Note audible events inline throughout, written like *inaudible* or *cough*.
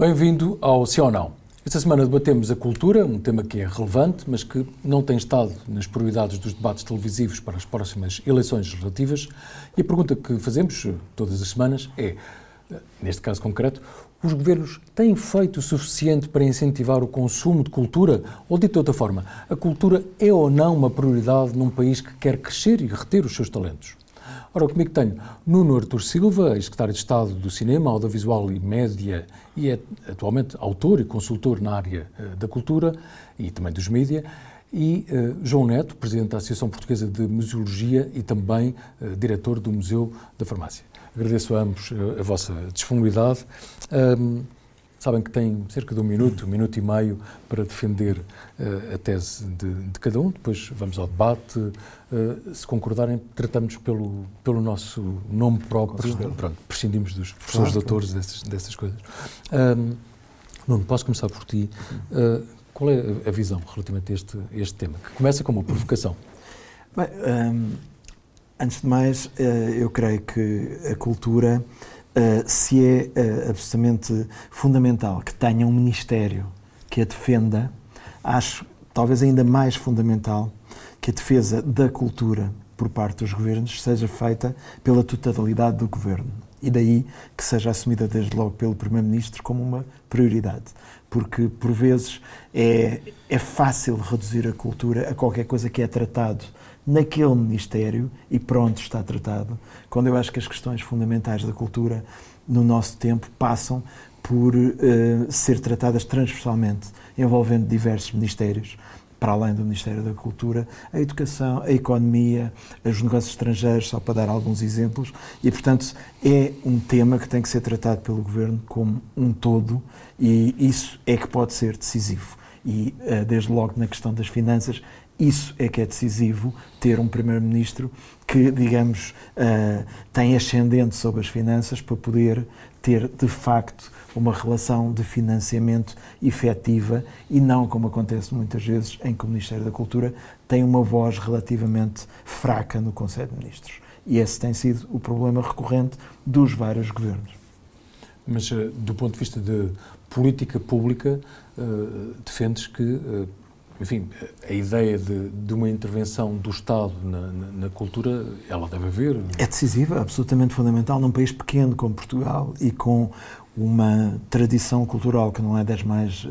Bem-vindo ao Sim ou Não. Esta semana debatemos a cultura, um tema que é relevante, mas que não tem estado nas prioridades dos debates televisivos para as próximas eleições legislativas. E a pergunta que fazemos todas as semanas é, neste caso concreto, os governos têm feito o suficiente para incentivar o consumo de cultura? Ou, dito de outra forma, a cultura é ou não uma prioridade num país que quer crescer e reter os seus talentos? Ora, comigo tenho Nuno Artur Silva, ex-secretário de Estado do Cinema, Audiovisual e Média e é atualmente autor e consultor na área uh, da cultura e também dos mídia, e uh, João Neto, presidente da Associação Portuguesa de Museologia e também uh, diretor do Museu da Farmácia. Agradeço a ambos a vossa disponibilidade. Sabem que têm cerca de um minuto, um minuto e meio para defender uh, a tese de, de, cada um. Depois vamos ao debate. Uh, se concordarem, tratamos pelo, pelo nosso nome próprio. Pronto, prescindimos dos professores claro, doutores dessas, dessas coisas. Um, Nuno, posso começar por ti. Uh, qual é a visão relativamente a este, este tema? Que começa com uma provocação. Bem, um, antes de mais, eu creio que a cultura uh, se é uh, absolutamente fundamental que tenha um Ministério que a defenda, acho talvez ainda mais fundamental que a defesa da cultura por parte dos governos seja feita pela totalidade do governo. E daí que seja assumida desde logo pelo Primeiro-Ministro como uma prioridade. Porque, por vezes, é, é fácil reduzir a cultura a qualquer coisa que é tratado naquele Ministério e pronto, está tratado, quando eu acho que as questões fundamentais da cultura no nosso tempo passam por uh, ser tratadas transversalmente, envolvendo diversos ministérios, para além do Ministério da Cultura, a educação, a economia, os negócios estrangeiros, só para dar alguns exemplos, e portanto é um tema que tem que ser tratado pelo Governo como um todo, e isso é que pode ser decisivo. E uh, desde logo na questão das finanças, isso é que é decisivo, ter um Primeiro-Ministro que, digamos, uh, tem ascendente sobre as finanças para poder ter, de facto, uma relação de financiamento efetiva e não, como acontece muitas vezes, em que o Ministério da Cultura tem uma voz relativamente fraca no Conselho de Ministros. E esse tem sido o problema recorrente dos vários governos. Mas, uh, do ponto de vista de política pública, uh, defendes que enfim, a ideia de, de uma intervenção do Estado na, na, na, cultura, ela deve haver. É decisiva, absolutamente fundamental num país pequeno como Portugal e com uma tradição cultural que não é das mais uh,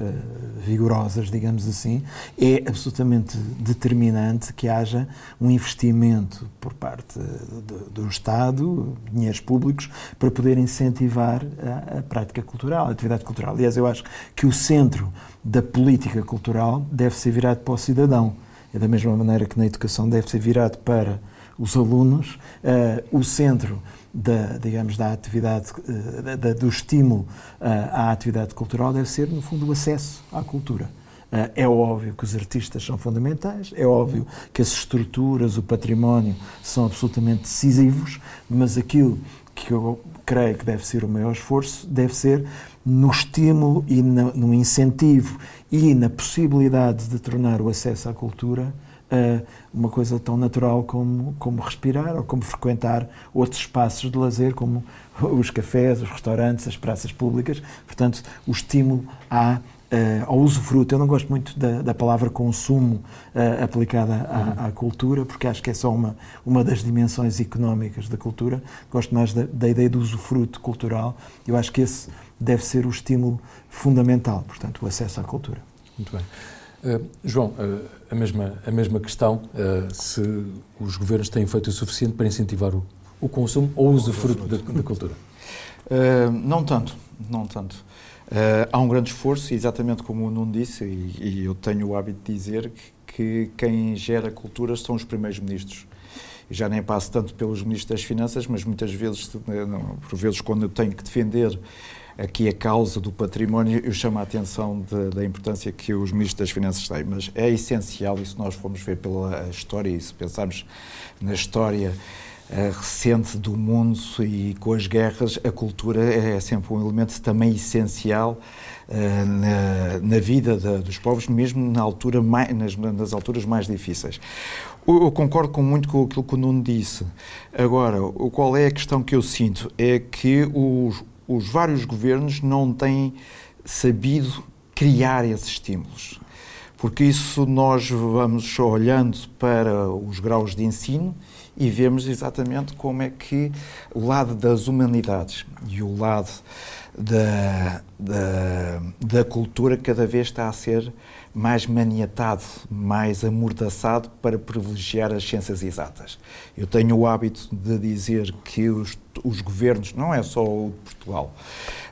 vigorosas, digamos assim, é absolutamente determinante que haja um investimento por parte do, do Estado, dinheiros públicos, para poder incentivar a, a, prática cultural, a atividade cultural. Aliás, eu acho que o centro da política cultural deve ser virado para o cidadão. É da mesma maneira que na educação deve ser virado para os alunos, uh, o centro da, digamos, da atividade, eh, da, do estímulo eh, à atividade cultural deve ser, no fundo, o acesso à cultura. Eh, é óbvio que os artistas são fundamentais, é óbvio que as estruturas, o património são absolutamente decisivos, mas aquilo que eu creio que deve ser o maior esforço deve ser no estímulo e no incentivo e na possibilidade de tornar o acesso à cultura uma coisa tão natural como, como respirar ou como frequentar outros espaços de lazer, como os cafés, os restaurantes, as praças públicas. Portanto, o estímulo à Uh, ao usufruto. Eu não gosto muito da, da palavra consumo uh, aplicada à, uhum. à, cultura, porque acho que é só uma, uma das dimensões económicas da cultura. Gosto mais da, da, ideia do usufruto cultural. Eu acho que esse deve ser o estímulo fundamental, portanto, o acesso à cultura. Muito bem. Uh, João, uh, a, mesma, a mesma questão, uh, se os governos têm feito o suficiente para incentivar o, o consumo ou o usufruto da, da cultura? não tanto, não tanto. há um grande esforço, exatamente como o Nuno disse, e, e eu tenho o hábito de dizer que, que quem gera cultura são os primeiros ministros já nem passo tanto pelos ministros das Finanças, mas muitas vezes, por vezes, quando eu tenho que defender aqui a causa do património, eu chamo a atenção de, da importância que os ministros das Finanças têm, mas é essencial, e se nós formos ver pela história, e se pensarmos na história uh, recente do mundo e com as guerras, a cultura é sempre um elemento também essencial uh, na, na, vida dos povos, mesmo na altura mais, nas, nas alturas mais difíceis. Eu concordo com muito com aquilo que o Nuno disse. Agora, qual é a questão que eu sinto? É que os, os vários governos não têm sabido criar esses estímulos. Porque isso nós vamos olhando para os graus de ensino e vemos exatamente como é que o lado das humanidades e o lado da, da, da cultura cada vez está a ser mais maniatado, mais amordaçado para privilegiar as ciências exatas. Eu tenho o hábito de dizer que os, os governos, não é só o de Portugal,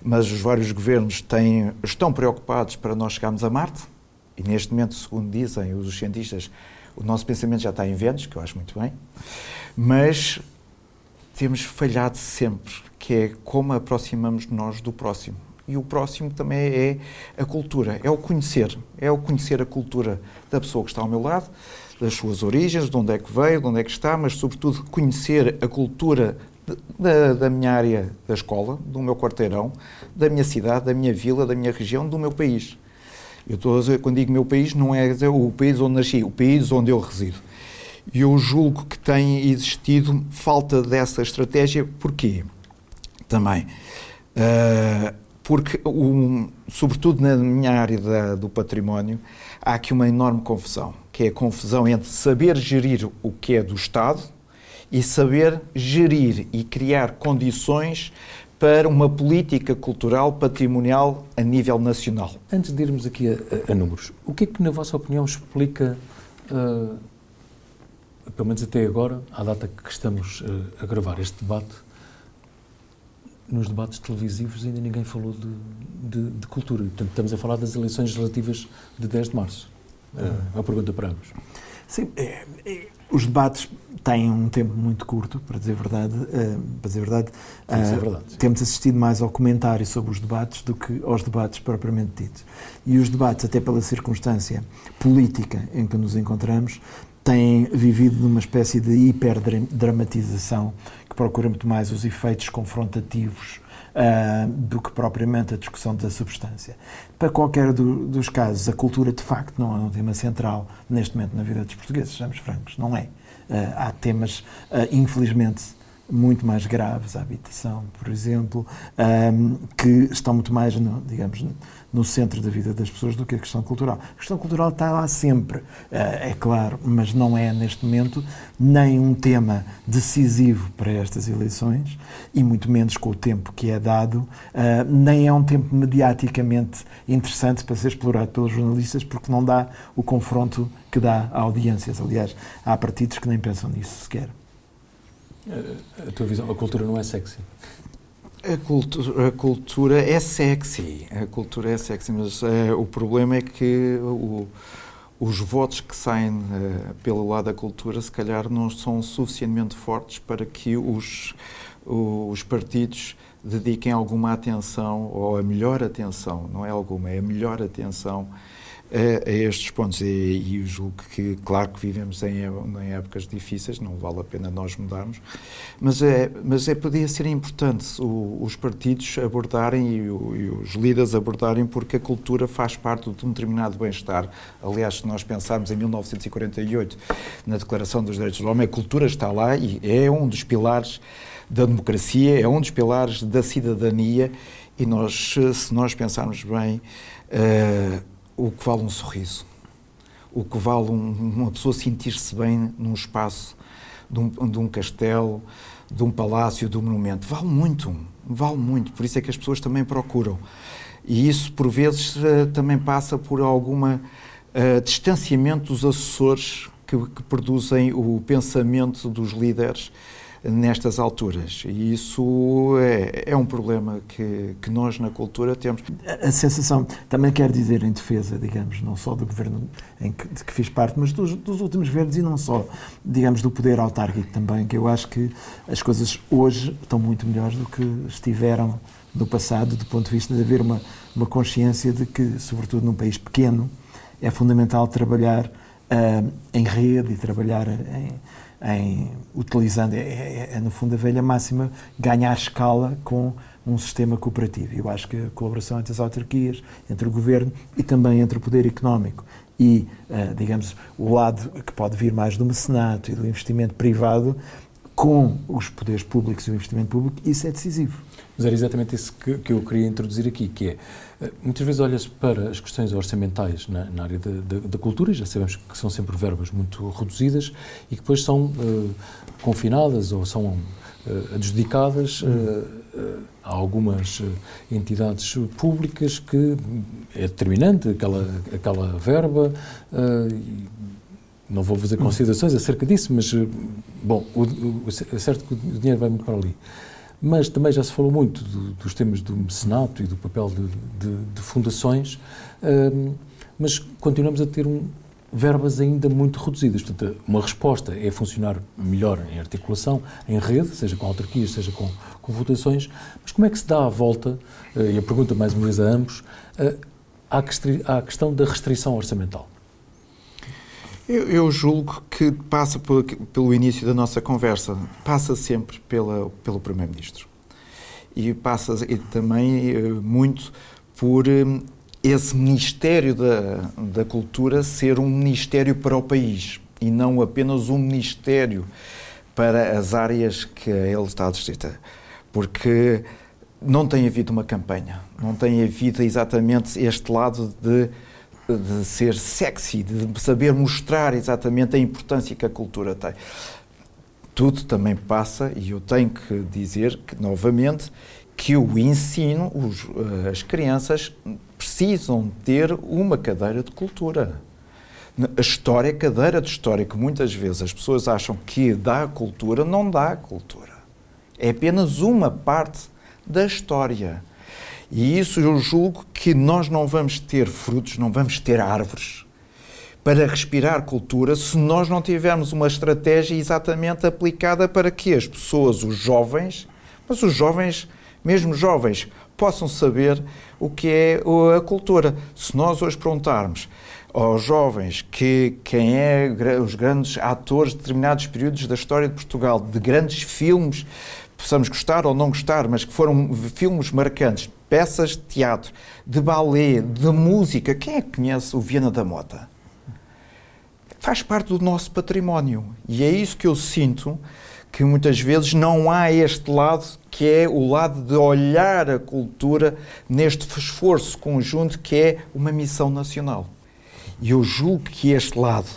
mas os vários governos têm, estão preocupados para nós chegarmos a Marte, e neste momento, segundo dizem os cientistas, o nosso pensamento já está em Vênus, que eu acho muito bem, mas temos falhado sempre, que é como aproximamos nós do próximo. E o próximo também é a cultura, é o conhecer, é o conhecer a cultura da pessoa que está ao meu lado, das suas origens, de onde é que veio, de onde é que está, mas sobretudo conhecer a cultura da, da, minha área da escola, do meu quarteirão, da minha cidade, da minha vila, da minha região, do meu país. Eu estou dizer, quando digo meu país, não é o país onde nasci, o país onde eu resido. E eu julgo que tem existido falta dessa estratégia. Porquê? Também. Uh, porque, um, sobretudo na minha área da, do património, há aqui uma enorme confusão, que é a confusão entre saber gerir o que é do Estado e saber gerir e criar condições para uma política cultural patrimonial a nível nacional. Antes de irmos aqui a, a números, o que é que, na vossa opinião, explica, uh, pelo menos até agora, à data que estamos uh, a gravar este debate, nos debates televisivos ainda ninguém falou de, de, de cultura. Portanto, estamos a falar das eleições relativas de 10 de março. Uh, uma pergunta para ambos. Sim, é, é, os debates têm um tempo muito curto, para dizer a verdade. Uh, para dizer verdade, uh, verdade temos assistido mais ao comentário sobre os debates do que aos debates propriamente ditos. E os debates, até pela circunstância política em que nos encontramos, têm vivido numa espécie de hiperdramatização que procura muito mais os efeitos confrontativos uh, do que propriamente a discussão da substância. Para qualquer do, dos casos, a cultura de facto não é um tema central neste momento na vida dos portugueses, sejamos francos, não é. Uh, há temas, uh, infelizmente, muito mais graves, a habitação, por exemplo, um, que estão muito mais, digamos, no centro da vida das pessoas do que a questão cultural. A questão cultural está lá sempre, uh, é claro, mas não é neste momento nem um tema decisivo para estas eleições e muito menos com o tempo que é dado, uh, nem é um tempo mediaticamente interessante para ser explorado pelos jornalistas porque não dá o confronto que dá a audiências. Aliás, há partidos que nem pensam nisso sequer. A tua visão, a cultura não é sexy? A cultura, a cultura é sexy, a cultura é sexy, mas uh, o problema é que o, os votos que saem uh, pelo lado da cultura, se calhar, não são suficientemente fortes para que os, os partidos dediquem alguma atenção, ou a melhor atenção, não é alguma, é a melhor atenção a, a estes pontos. E, e eu julgo que, claro que vivemos em, em, épocas difíceis, não vale a pena nós mudarmos, mas é, mas é podia ser importante o, os partidos abordarem e, o, e, os líderes abordarem, porque a cultura faz parte de um determinado bem-estar. Aliás, se nós pensarmos em 1948, na Declaração dos Direitos do Homem, a cultura está lá e é um dos pilares da democracia, é um dos pilares da cidadania. E nós, se nós pensarmos bem, uh, o que vale um sorriso, o que vale um, uma pessoa sentir-se bem num espaço de um, de um, castelo, de um palácio, de um monumento. Vale muito, vale muito. Por isso é que as pessoas também procuram. E isso, por vezes, eh, também passa por alguma uh, distanciamento dos assessores que, que produzem o pensamento dos líderes nestas alturas. E isso é, é um problema que, que, nós na cultura temos. A, sensação, também quer dizer em defesa, digamos, não só do governo em que, de que fiz parte, mas dos, dos últimos governos e não só, digamos, do poder autárquico também, que eu acho que as coisas hoje estão muito melhores do que estiveram no passado, do ponto de vista de haver uma, uma consciência de que, sobretudo num país pequeno, é fundamental trabalhar uh, em rede e trabalhar em em, utilizando, é, é, é, no fundo a velha máxima, ganhar escala com um sistema cooperativo. Eu acho que a colaboração entre as autarquias, entre o governo e também entre o poder económico e, uh, digamos, o lado que pode vir mais do mecenato e do investimento privado com os poderes públicos e o investimento público, isso é decisivo. Mas era exatamente isso que, que eu queria introduzir aqui, que é, muitas vezes olha-se para as questões orçamentais na, na área da, da, da, cultura, já sabemos que são sempre verbas muito reduzidas e que depois são uh, confinadas ou são uh, adjudicadas uh, a algumas entidades públicas que é determinante aquela, aquela verba não vou fazer considerações acerca disso, mas, bom, o, o, é certo que o dinheiro vai muito para ali. Mas também já se falou muito do, dos temas do mecenato e do papel de, de, de fundações, um, mas continuamos a ter um, verbas ainda muito reduzidas. Portanto, uma resposta é funcionar melhor em articulação, em rede, seja com autarquias, seja com, com votações, mas como é que se dá a volta, uh, e a pergunta mais uma vez a ambos, uh, à, à questão da restrição orçamental? Eu, eu, julgo que passa por, pelo início da nossa conversa, passa sempre pela, pelo Primeiro-Ministro. E passa e também eh, muito por eh, esse Ministério da, da Cultura ser um Ministério para o país e não apenas um Ministério para as áreas que ele está distrita. Porque não tem havido uma campanha, não tem havido exatamente este lado de de ser sexy, de saber mostrar exatamente a importância que a cultura tem. Tudo também passa, e eu tenho que dizer que, novamente, que o ensino, os, eh, as crianças precisam ter uma cadeira de cultura. A história, a cadeira de história, que muitas vezes as pessoas acham que dá cultura, não dá cultura. É apenas uma parte da história. E isso eu julgo que nós não vamos ter frutos, não vamos ter árvores para respirar cultura se nós não tivermos uma estratégia exatamente aplicada para que as pessoas, os jovens, mas os jovens, mesmo jovens, possam saber o que é a cultura. Se nós hoje perguntarmos aos jovens que quem é os grandes atores de determinados períodos da história de Portugal, de grandes filmes, possamos gostar ou não gostar, mas que foram filmes marcantes, peças de teatro, de balé, de música. Quem é que conhece o Viana da Mota? Faz parte do nosso património. E é isso que eu sinto que muitas vezes não há este lado que é o lado de olhar a cultura neste esforço conjunto que é uma missão nacional. E eu julgo que este lado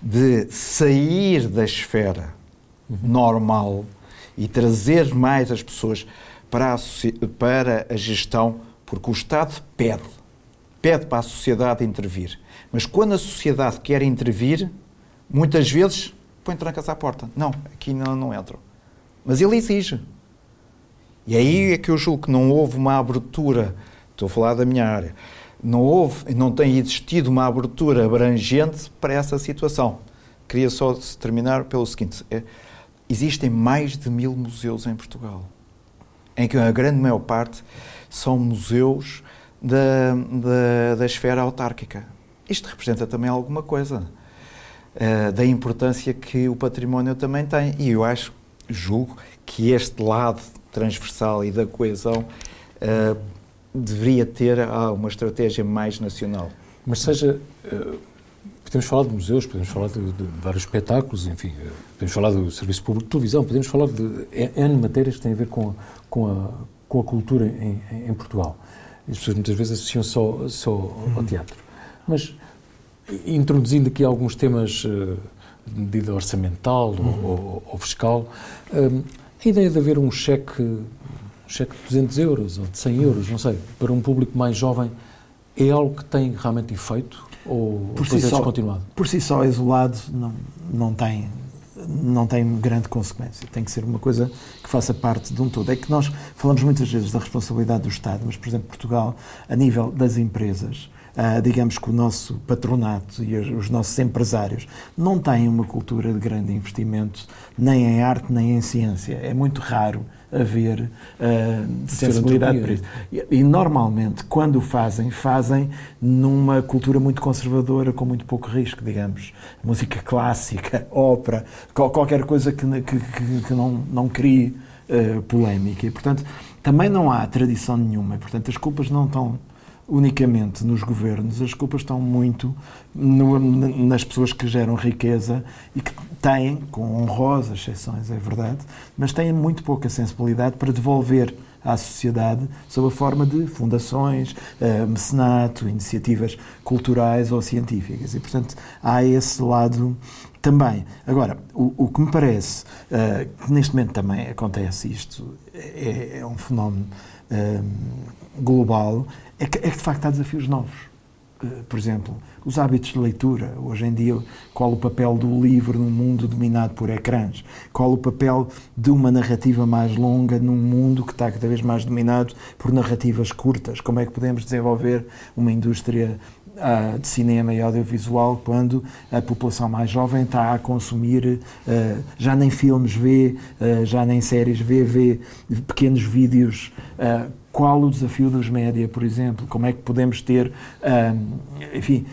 de sair da esfera normal e trazer mais as pessoas para a, para a gestão, porque o Estado pede, pede para a sociedade intervir. Mas quando a sociedade quer intervir, muitas vezes põe trancas à porta. Não, aqui não, não entram. Mas ele exige. E aí é que eu julgo que não houve uma abertura, estou a falar da minha área, não houve, não tem existido uma abertura abrangente para essa situação. Queria só terminar pelo seguinte: é, existem mais de mil museus em Portugal em que a grande maior parte são museus da, da, da esfera autárquica. Isto representa também alguma coisa uh, da importância que o património também tem. E eu acho, julgo, que este lado transversal e da coesão uh, deveria ter uh, uma estratégia mais nacional. Mas seja uh, Podemos falar de museus, podemos falar de, de, vários espetáculos, enfim, eh, podemos falar do Serviço Público de Televisão, podemos falar de N matérias que têm a ver com a, com a, com a cultura em, em, Portugal. As pessoas muitas vezes associam só, só ao teatro. Mas, introduzindo aqui alguns temas uh, de medida orçamental uhum. ou, ou, fiscal, um, a ideia de haver um cheque, um cheque de 200 euros ou de 100 euros, não sei, para um público mais jovem, é algo que tem realmente efeito? Ou por si, só, por si só, isolado, não, não, tem, não tem grande consequência. Tem que ser uma coisa que faça parte de um todo. É que nós falamos muitas vezes da responsabilidade do Estado, mas, por exemplo, Portugal, a nível das empresas, Uh, digamos que o nosso patronato e os nossos empresários não têm uma cultura de grande investimento nem em arte nem em ciência. É muito raro haver uh, sensibilidade para isso. E, e, normalmente, quando o fazem, fazem numa cultura muito conservadora, com muito pouco risco, digamos. Música clássica, *laughs* ópera, qualquer coisa que, que, que não, não crie uh, polémica. E, portanto, também não há tradição nenhuma. E, portanto, as culpas não estão unicamente nos governos, as culpas estão muito no, nas pessoas que geram riqueza e que têm, com honrosas exceções, é verdade, mas têm muito pouca sensibilidade para devolver à sociedade sob a forma de fundações, uh, mecenato, iniciativas culturais ou científicas. E, portanto, há esse lado também. Agora, o, o que me parece uh, que neste momento também acontece isto, é, é um fenómeno uh, global, é que, é que de facto há desafios novos. Uh, por exemplo, os hábitos de leitura. Hoje em dia, qual o papel do livro num mundo dominado por ecrãs? Qual o papel de uma narrativa mais longa num mundo que está cada vez mais dominado por narrativas curtas? Como é que podemos desenvolver uma indústria uh, de cinema e audiovisual quando a população mais jovem está a consumir, uh, já nem filmes vê, uh, já nem séries vê, vê pequenos vídeos. Qual o desafio dos média, por exemplo? Como é que podemos ter, enfim,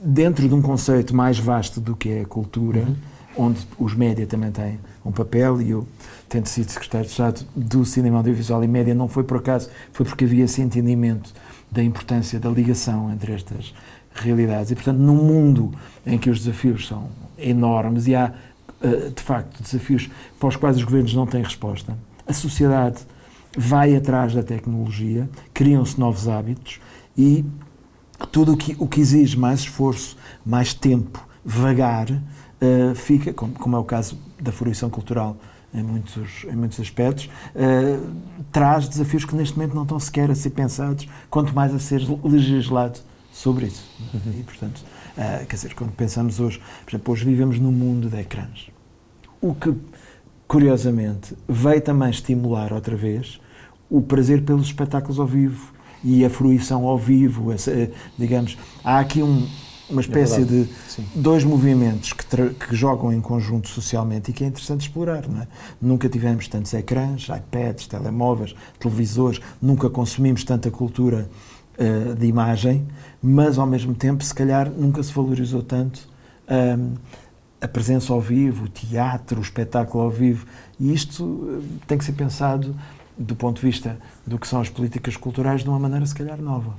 dentro de um conceito mais vasto do que é a cultura, uhum. onde os média também têm um papel, e eu tendo sido secretário de Estado do Cinema Audiovisual e Média, não foi por acaso, foi porque havia esse entendimento da importância da ligação entre estas realidades. E, portanto, num mundo em que os desafios são enormes e há, eh, de facto, desafios para os quais os governos não têm resposta, a sociedade vai atrás da tecnologia, criam-se novos hábitos e tudo o que, o que exige mais esforço, mais tempo, vagar, uh, fica, como, como, é o caso da fruição cultural em muitos, em muitos aspectos, uh, traz desafios que neste momento não estão sequer a ser pensados, quanto mais a ser legislado sobre isso. Uhum. E, portanto, uh, quer dizer, quando pensamos hoje, por exemplo, hoje vivemos num mundo de ecrãs. O que, curiosamente, veio também estimular outra vez o prazer pelos espetáculos ao vivo e a fruição ao vivo, essa, digamos, há aqui um, uma espécie é de Sim. dois movimentos que, que, jogam em conjunto socialmente e que é interessante explorar. Não é? Nunca tivemos tantos ecrãs, iPads, telemóveis, televisores, nunca consumimos tanta cultura uh, de imagem, mas ao mesmo tempo, se calhar, nunca se valorizou tanto um, ehm, a presença ao vivo, o teatro, o espetáculo ao vivo. E isto uh, tem que ser pensado do ponto de vista do que são as políticas culturais de uma maneira, se calhar, nova.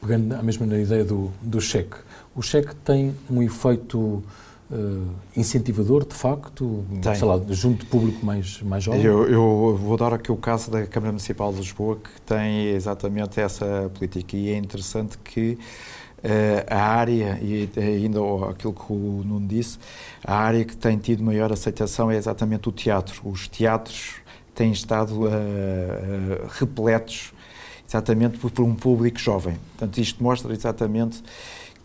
Pegando a mesma na ideia do, do cheque, o cheque tem um efeito uh, incentivador, de facto, tem. sei lá, junto de público mais, mais jovem? Eu, eu, vou dar aqui o caso da Câmara Municipal de Lisboa, que tem exatamente essa política, e é interessante que Uh, a área, e ainda aquilo que o Nuno disse, a área que tem tido maior aceitação é exatamente o teatro. Os teatros têm estado uh, repletos exatamente por, por um público jovem. Portanto, isto mostra exatamente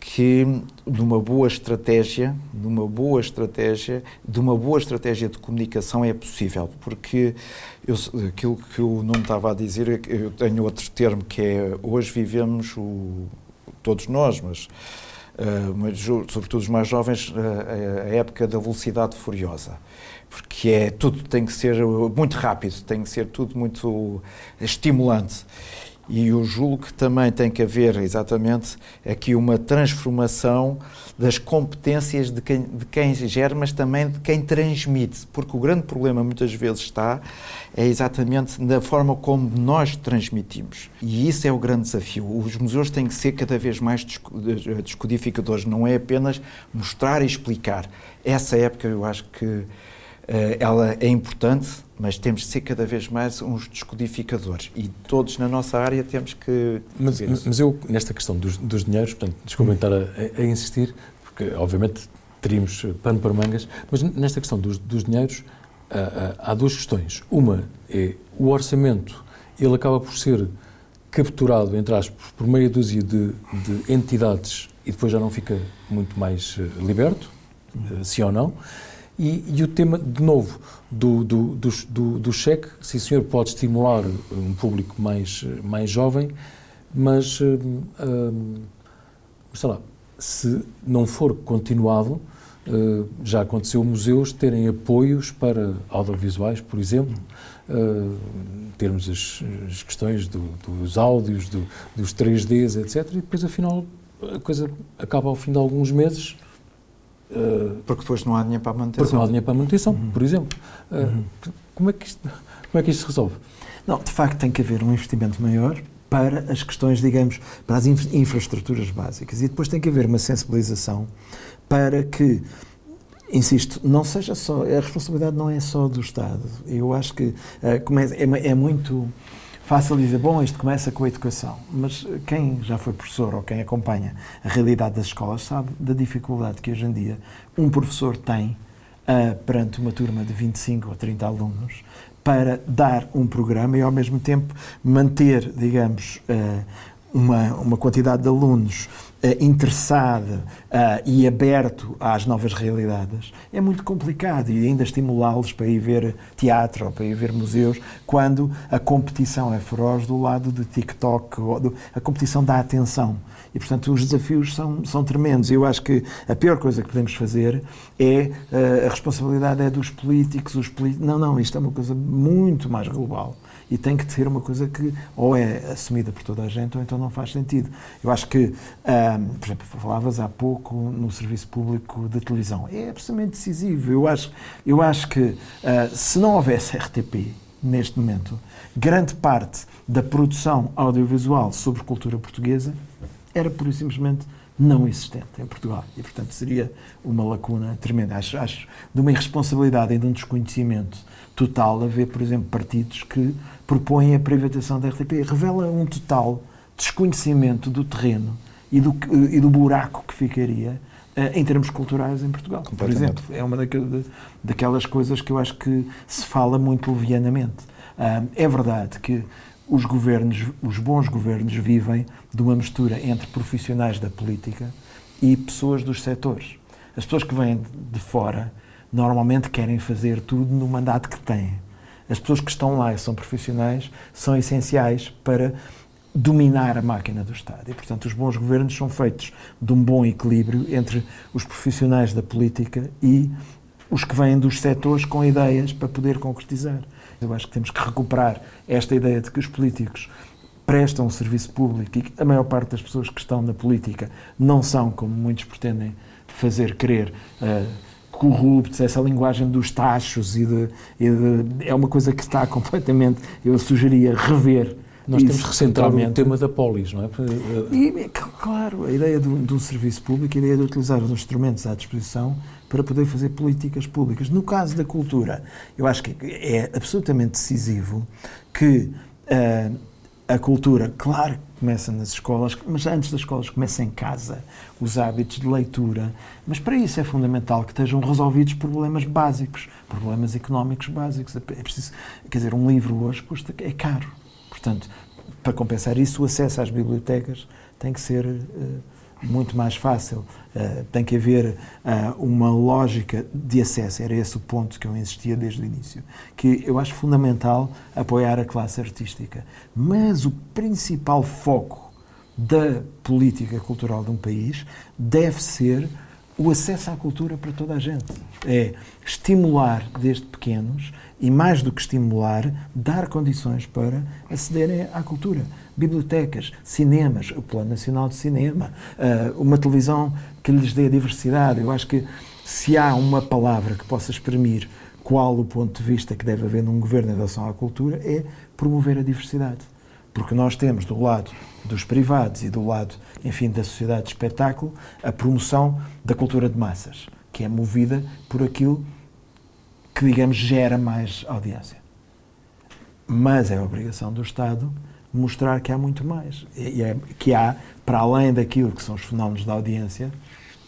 que de uma boa estratégia, de uma boa estratégia, de uma boa estratégia de comunicação é possível, porque eu, aquilo que o Nuno estava a dizer, eu tenho outro termo que é hoje vivemos o, todos nós, mas, uh, mas sobretudo os mais jovens, uh, a época da velocidade furiosa porque é tudo tem que ser muito rápido, tem que ser tudo muito estimulante. E eu julgo que também tem que haver, exatamente, aqui uma transformação das competências de quem, de quem gera, mas também de quem transmite, porque o grande problema muitas vezes está é exatamente na forma como nós transmitimos. E isso é o grande desafio. Os museus têm que ser cada vez mais descodificadores, não é apenas mostrar e explicar. Essa época eu acho que ela é importante, mas temos de ser cada vez mais uns descodificadores e todos na nossa área temos que. Mas, mas eu, nesta questão dos, dos dinheiros, portanto, desculpem estar a, a, insistir, porque obviamente teríamos pano para mangas, mas nesta questão dos, dos dinheiros há duas questões. Uma é o orçamento, ele acaba por ser capturado, entre aspas, por meia dúzia de, de entidades e depois já não fica muito mais eh, liberto, eh, sim ou não. E, e, o tema, de novo, do, do, do, do, cheque, sim senhor, pode estimular um público mais, mais jovem, mas, hum, hum, sei lá, se não for continuado, hum, já aconteceu museus terem apoios para audiovisuais, por exemplo, termos as, as questões do, dos áudios, do, dos 3Ds, etc. E depois, afinal, a coisa acaba ao fim de alguns meses Uh, porque depois não há dinheiro para a manutenção. Porque não há dinheiro para a manutenção, uhum. por exemplo. Uh, uhum. como, é que isto, como é que isto se resolve? Não, de facto tem que haver um investimento maior para as questões, digamos, para as infraestruturas básicas. E depois tem que haver uma sensibilização para que insisto, não seja só, a responsabilidade não é só do Estado. Eu acho que uh, é, é muito fácil dizer, bom, isto começa com a educação, mas quem já foi professor ou quem acompanha a realidade das escolas sabe da dificuldade que hoje em dia um professor tem uh, perante uma turma de 25 ou 30 alunos para dar um programa e ao mesmo tempo manter, digamos, uh, uma, uma quantidade de alunos uh, interessada uh, e aberto às novas realidades, é muito complicado e ainda estimulá-los para ir ver teatro ou para ir ver museus, quando a competição é feroz do lado de TikTok, do, a competição dá atenção. E, portanto, os desafios são, são tremendos. Eu acho que a pior coisa que podemos fazer é uh, a responsabilidade é dos políticos, os políticos. Não, não, isto é uma coisa muito mais global e tem que ser uma coisa que ou é assumida por toda a gente ou então não faz sentido. Eu acho que, por exemplo, falavas há pouco no serviço público de televisão, é absolutamente decisivo. Eu acho, eu acho que uh, se não houvesse RTP neste momento, grande parte da produção audiovisual sobre cultura portuguesa era pura e simplesmente não existente em Portugal. E, portanto, seria uma lacuna tremenda. Acho, acho de uma irresponsabilidade e de um desconhecimento total haver, por exemplo, partidos que propõem a privatização da RTP. Revela um total desconhecimento do terreno e do, e do buraco que ficaria uh, em termos culturais em Portugal. Por exemplo, é uma daquelas coisas que eu acho que se fala muito levianamente. Uh, é verdade que os governos, os bons governos vivem de uma mistura entre profissionais da política e pessoas dos setores. As pessoas que vêm de fora normalmente querem fazer tudo no mandato que têm as pessoas que estão lá e são profissionais são essenciais para dominar a máquina do Estado. E, portanto, os bons governos são feitos de um bom equilíbrio entre os profissionais da política e os que vêm dos setores com ideias para poder concretizar. Eu acho que temos que recuperar esta ideia de que os políticos prestam um serviço público e que a maior parte das pessoas que estão na política não são, como muitos pretendem fazer crer, uh, corruptos, essa linguagem dos tachos e de, e de, é uma coisa que está *laughs* completamente, eu sugeria rever. Nós temos que recentrar o tema da polis, não é? E, claro, a ideia de de um serviço público, a ideia de utilizar os instrumentos à disposição para poder fazer políticas públicas. No caso da cultura, eu acho que é absolutamente decisivo que uh, a cultura, claro começa nas escolas, mas antes das escolas começa em casa, os hábitos de leitura. Mas para isso é fundamental que estejam resolvidos problemas básicos, problemas económicos básicos. É preciso, quer dizer, um livro hoje custa, é caro. Portanto, para compensar isso, o acesso às bibliotecas tem que ser uh, muito mais fácil. Uh, tem que haver uh, uma lógica de acesso. Era esse o ponto que eu insistia desde o início. Que eu acho fundamental apoiar a classe artística. Mas o principal foco da política cultural de um país deve ser o acesso à cultura para toda a gente. É estimular desde pequenos e, mais do que estimular, dar condições para acederem à cultura. Bibliotecas, cinemas, o Plano Nacional de Cinema, eh, uma televisão que lhes dê diversidade. Eu acho que se há uma palavra que possa exprimir qual o ponto de vista que deve haver num governo em relação à cultura, é promover a diversidade. Porque nós temos do lado dos privados e do lado, enfim, da sociedade de espetáculo, a promoção da cultura de massas, que é movida por aquilo que, digamos, gera mais audiência. Mas é a obrigação do Estado mostrar que há muito mais. E é, que há, para além daquilo que são os fenómenos da audiência,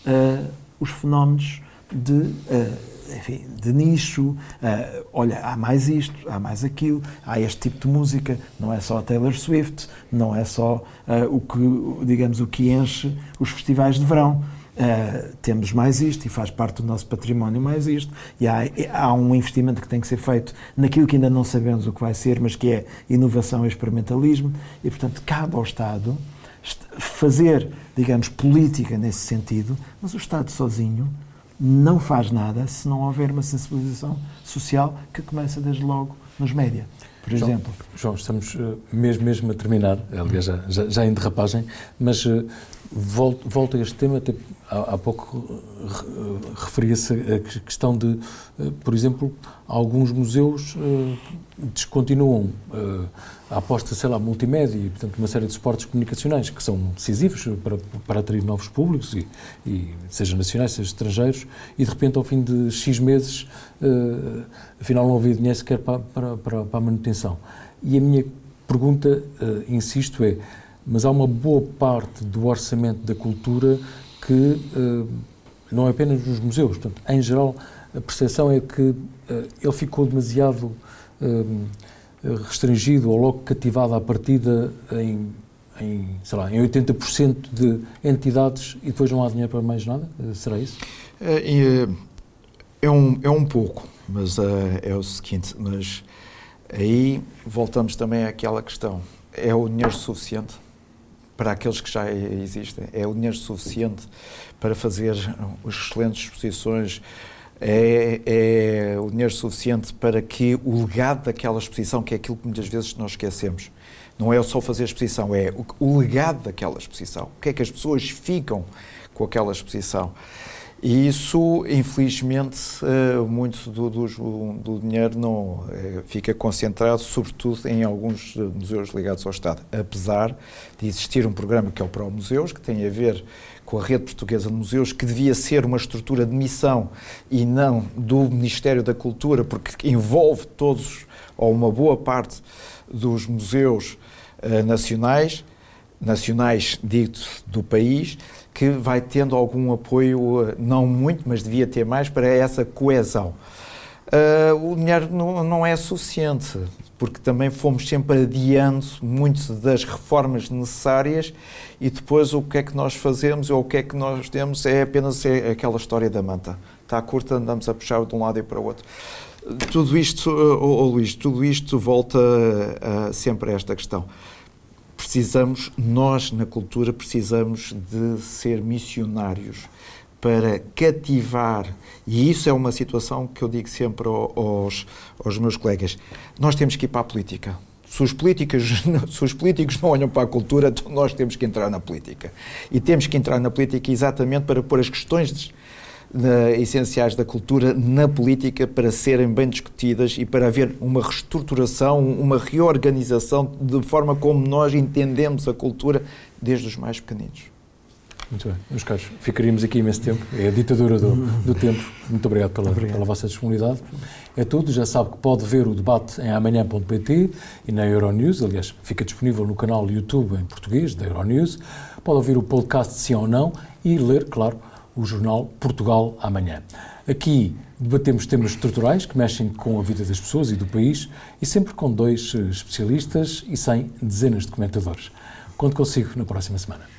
uh, os fenómenos de, uh, enfim, de nicho. Uh, olha, há mais isto, há mais aquilo, há este tipo de música. Não é só a Taylor Swift, não é só o que, digamos, o que enche os festivais de verão Uh, temos mais isto e faz parte do nosso património mais isto e há, há, um investimento que tem que ser feito naquilo que ainda não sabemos o que vai ser, mas que é inovação e experimentalismo e, portanto, cabe ao Estado fazer, digamos, política nesse sentido, mas o Estado sozinho não faz nada se não houver uma sensibilização social que começa desde logo nos média. Por João, exemplo. João, estamos uh, mesmo, mesmo a terminar, aliás, já, já, já em derrapagem, mas uh, volto, volto a este tema, até há, há pouco referia-se a questão de, por exemplo, alguns museus descontinuam a aposta, sei lá, multimédia e, portanto, uma série de suportes comunicacionais que são decisivos para, para atrair novos públicos, e, e, seja nacionais, seja estrangeiros, e de repente, ao fim de X meses, afinal não havia dinheiro sequer para, para, para, para a manutenção. E a minha pergunta, insisto, é: mas há uma boa parte do orçamento da cultura que uh, não é apenas nos museus, portanto, em geral, a percepção é que ele ficou demasiado restringido ou logo cativado à partida em, em, sei lá, em 80% de entidades e depois não há dinheiro para mais nada? Será isso? É, é um, é um pouco, mas uh, é o seguinte, mas aí voltamos também àquela questão, é o dinheiro suficiente para aqueles que já existem? É o dinheiro suficiente para fazer excelentes exposições, é, é, o dinheiro suficiente para que o legado daquela exposição, que é aquilo que muitas vezes nós esquecemos, não é só fazer a exposição, é o, o legado daquela exposição. O que é que as pessoas ficam com aquela exposição? E isso, infelizmente, eh, muito do, do, do dinheiro não eh, fica concentrado, sobretudo em alguns museus ligados ao Estado. Apesar de existir um programa que é o Pro Museus, que tem a ver com a rede portuguesa de museus, que devia ser uma estrutura de missão e não do Ministério da Cultura, porque envolve todos, ou uma boa parte dos museus uh, nacionais, nacionais dito do país, que vai tendo algum apoio, uh, não muito, mas devia ter mais, para essa coesão. Uh, o dinheiro não, não é suficiente porque também fomos sempre adiando muitas das reformas necessárias e depois o que é que nós fazemos ou o que é que nós temos é apenas é aquela história da manta. Está curta, andamos a puxar de um lado e para o outro. Tudo isto, oh, oh Luís, tudo isto volta a, sempre a esta questão. Precisamos, nós na cultura, precisamos de ser missionários para cativar, e isso é uma situação que eu digo sempre aos, aos meus colegas, nós temos que ir para a política. Se os, políticos, *laughs* se os políticos não olham para a cultura, então nós temos que entrar na política. E temos que entrar na política exatamente para pôr as questões de, essenciais da cultura na política para serem bem discutidas e para haver uma reestruturação, uma reorganização de forma como nós entendemos a cultura desde os mais pequeninos. Muito bem, meus caros, ficaríamos aqui imenso tempo. É a ditadura do, do tempo. Muito obrigado pela, obrigado pela vossa disponibilidade. É tudo. Já sabe que pode ver o debate em amanhã.pt e na Euronews. Aliás, fica disponível no canal YouTube em português da Euronews. Pode ouvir o podcast Sim ou Não e ler, claro, o jornal Portugal Amanhã. Aqui debatemos temas estruturais que mexem com a vida das pessoas e do país e sempre com dois eh, especialistas e sem dezenas de comentadores. Conto consigo na próxima semana.